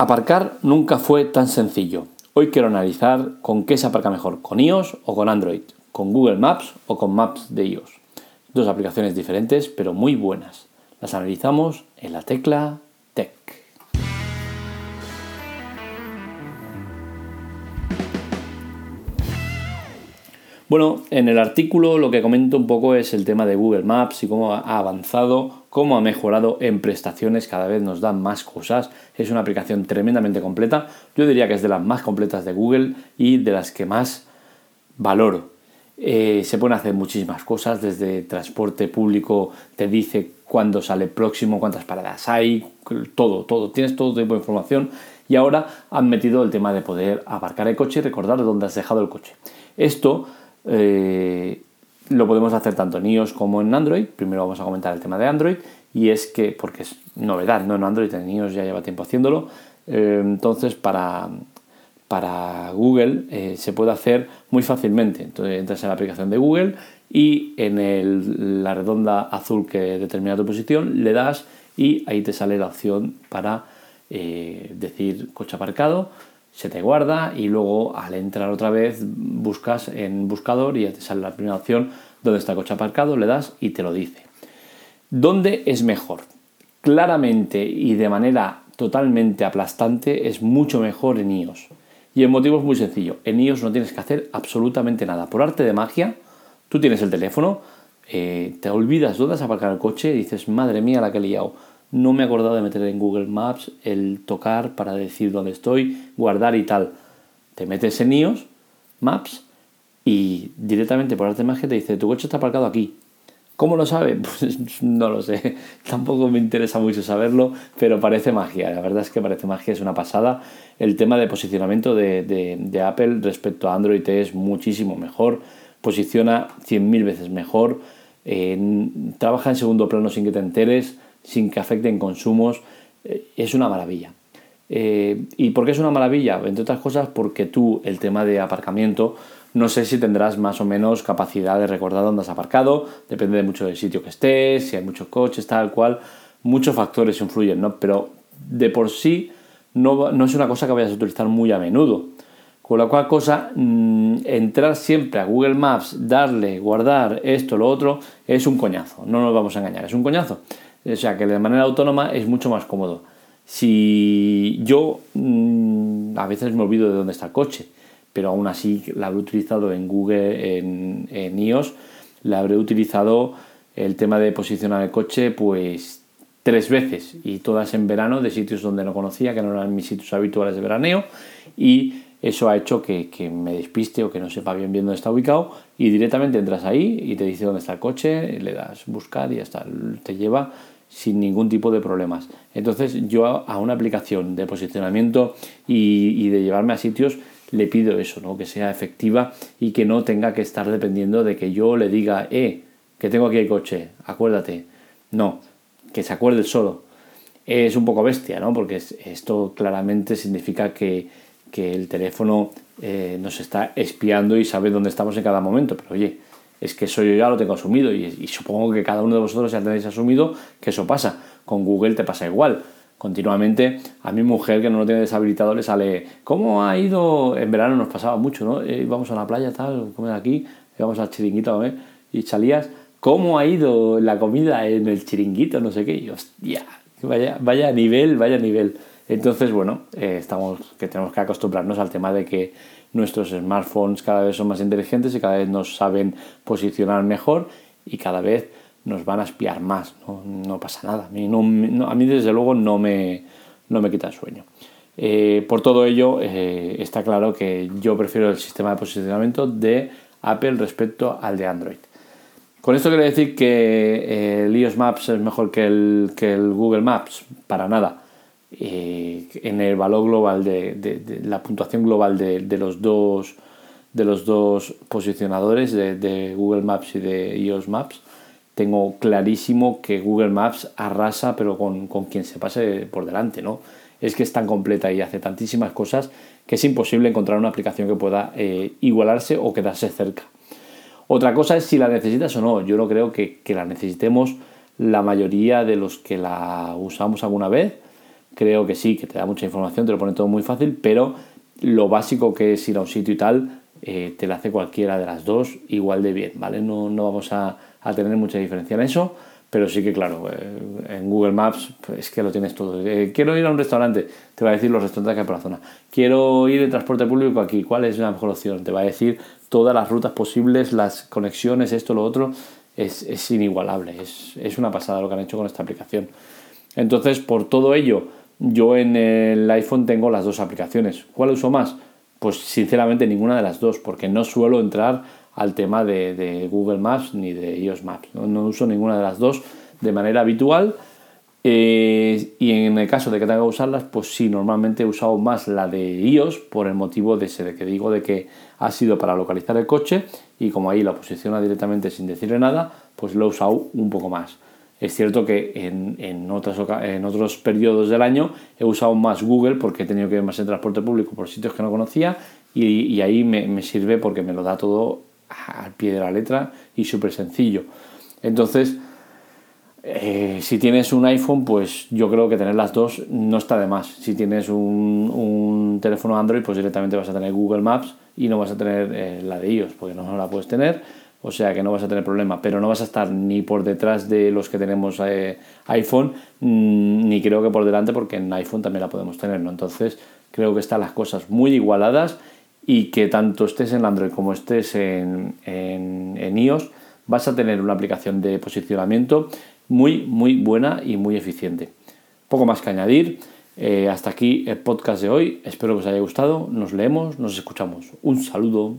Aparcar nunca fue tan sencillo. Hoy quiero analizar con qué se aparca mejor, con iOS o con Android, con Google Maps o con Maps de iOS. Dos aplicaciones diferentes pero muy buenas. Las analizamos en la tecla Bueno, en el artículo lo que comento un poco es el tema de Google Maps y cómo ha avanzado, cómo ha mejorado en prestaciones, cada vez nos dan más cosas. Es una aplicación tremendamente completa. Yo diría que es de las más completas de Google y de las que más valoro. Eh, se pueden hacer muchísimas cosas, desde transporte público te dice cuándo sale próximo, cuántas paradas hay, todo, todo, tienes todo tipo de información y ahora han metido el tema de poder aparcar el coche y recordar dónde has dejado el coche. Esto eh, lo podemos hacer tanto en iOS como en Android. Primero vamos a comentar el tema de Android y es que, porque es novedad, no en Android, en iOS ya lleva tiempo haciéndolo. Eh, entonces, para, para Google eh, se puede hacer muy fácilmente. Entonces entras en la aplicación de Google y en la redonda azul que determina tu posición le das y ahí te sale la opción para decir coche aparcado se te guarda y luego al entrar otra vez buscas en buscador y ya te sale la primera opción donde está el coche aparcado, le das y te lo dice. ¿Dónde es mejor? Claramente y de manera totalmente aplastante es mucho mejor en iOS. Y el motivo es muy sencillo. En iOS no tienes que hacer absolutamente nada. Por arte de magia, tú tienes el teléfono, eh, te olvidas dónde has aparcado el coche y dices, madre mía la que he liado no me he acordado de meter en Google Maps el tocar para decir dónde estoy, guardar y tal. Te metes en iOS, Maps, y directamente por arte magia te dice, tu coche está aparcado aquí. ¿Cómo lo sabe? Pues no lo sé. Tampoco me interesa mucho saberlo, pero parece magia. La verdad es que parece magia, es una pasada. El tema de posicionamiento de, Apple respecto a Android es muchísimo mejor. Posiciona 100.000 veces mejor. trabaja en segundo plano sin que te enteres sin que afecten consumos, eh, es una maravilla. Eh, ¿Y por qué es una maravilla? Entre otras cosas porque tú, el tema de aparcamiento, no sé si tendrás más o menos capacidad de recordar dónde has aparcado, depende de mucho del sitio que estés, si hay muchos coches, tal cual, muchos factores influyen, ¿no? Pero de por sí no, no es una cosa que vayas a utilizar muy a menudo. Con la cual cosa, mm, entrar siempre a Google Maps, darle, guardar esto, lo otro, es un coñazo, no nos vamos a engañar, es un coñazo. O sea que de manera autónoma es mucho más cómodo. Si yo mm, a veces me olvido de dónde está el coche, pero aún así la habré utilizado en Google, en, iOS, la habré utilizado el tema de posicionar el coche pues tres veces y todas en verano de sitios donde no conocía, que no eran mis sitios habituales de veraneo y eso ha hecho que, me despiste o que no sepa bien bien dónde está ubicado y directamente entras ahí y te dice dónde está el coche, le das buscar y ya está, te lleva sin ningún tipo de problemas. Entonces yo a una aplicación de posicionamiento y, de llevarme a sitios le pido eso, ¿no? que sea efectiva y que no tenga que estar dependiendo de que yo le diga, eh, que tengo aquí el coche, acuérdate. No, que se acuerde solo. Es un poco bestia, ¿no? Porque esto claramente significa que, el teléfono eh, nos está espiando y sabe dónde estamos en cada momento. Pero oye, es que eso yo ya lo tengo asumido y, supongo que cada uno de vosotros ya tenéis asumido que eso pasa. Con Google te pasa igual. Continuamente a mi mujer que no lo tiene deshabilitado le sale, ¿cómo ha ido? En verano nos pasaba mucho, ¿no? Eh, íbamos a la playa, tal, comer aquí, íbamos al chiringuito ¿eh? y salías, ¿cómo ha ido la comida en el chiringuito? No sé qué. Y hostia, vaya, vaya nivel, vaya nivel. Entonces, bueno, eh, estamos que tenemos que acostumbrarnos al tema de que nuestros smartphones cada vez son más inteligentes y cada vez nos saben posicionar mejor y cada vez nos van a espiar más. No, pasa nada. A mí, desde luego no me, no me quita el sueño. Eh, por todo ello, eh, está claro que yo prefiero el sistema de posicionamiento de Apple respecto al de Android. Con esto quiero decir que eh, el iOS Maps es mejor que el, que el Google Maps, para nada. Eh, en el valor global de, la puntuación global de, los dos de los dos posicionadores de, Google Maps y de iOS Maps tengo clarísimo que Google Maps arrasa pero con, quien se pase por delante no es que es tan completa y hace tantísimas cosas que es imposible encontrar una aplicación que pueda eh, igualarse o quedarse cerca. Otra cosa es si la necesitas o no. Yo no creo que, que la necesitemos la mayoría de los que la usamos alguna vez creo que sí, que te da mucha información, te lo pone todo muy fácil, pero lo básico que es ir a un sitio y tal, eh, te lo hace cualquiera de las dos igual de bien, ¿vale? No, no vamos a, a, tener mucha diferencia en eso, pero sí que claro, eh, en Google Maps pues, es que lo tienes todo. Eh, quiero ir a un restaurante, te va a decir los restaurantes que hay por la zona. Quiero ir en transporte público aquí, ¿cuál es la mejor opción? Te va a decir todas las rutas posibles, las conexiones, esto, lo otro. Es, es inigualable, es, es una pasada lo que han hecho con esta aplicación. Entonces, por todo ello, yo en el iPhone tengo las dos aplicaciones. ¿Cuál uso más? Pues sinceramente ninguna de las dos, porque no suelo entrar al tema de, Google Maps ni de iOS Maps. No, uso ninguna de las dos de manera habitual. Eh, y en el caso de que tenga que usarlas, pues sí, normalmente he usado más la de iOS por el motivo de ese de que digo de que ha sido para localizar el coche y como ahí la posiciona directamente sin decirle nada, pues lo he usado un poco más. Es cierto que en, en, en otros periodos del año he usado más Google porque he tenido que ir más en transporte público por sitios que no conocía y, ahí me, sirve porque me lo da todo al pie de la letra y súper sencillo. Entonces, eh, si tienes un iPhone, pues yo creo que tener las dos no está de más. Si tienes un, un teléfono Android, pues directamente vas a tener Google Maps y no vas a tener eh, la de iOS porque no la puedes tener o sea que no vas a tener problema, pero no vas a estar ni por detrás de los que tenemos eh, iPhone, mm, ni creo que por delante, porque en iPhone también la podemos tener, ¿no? Entonces creo que están las cosas muy igualadas y que tanto estés en Android como estés en, en, iOS, vas a tener una aplicación de posicionamiento muy, muy buena y muy eficiente. Poco más que añadir. Eh, hasta aquí el podcast de hoy. Espero que os haya gustado. Nos leemos, nos escuchamos. Un saludo.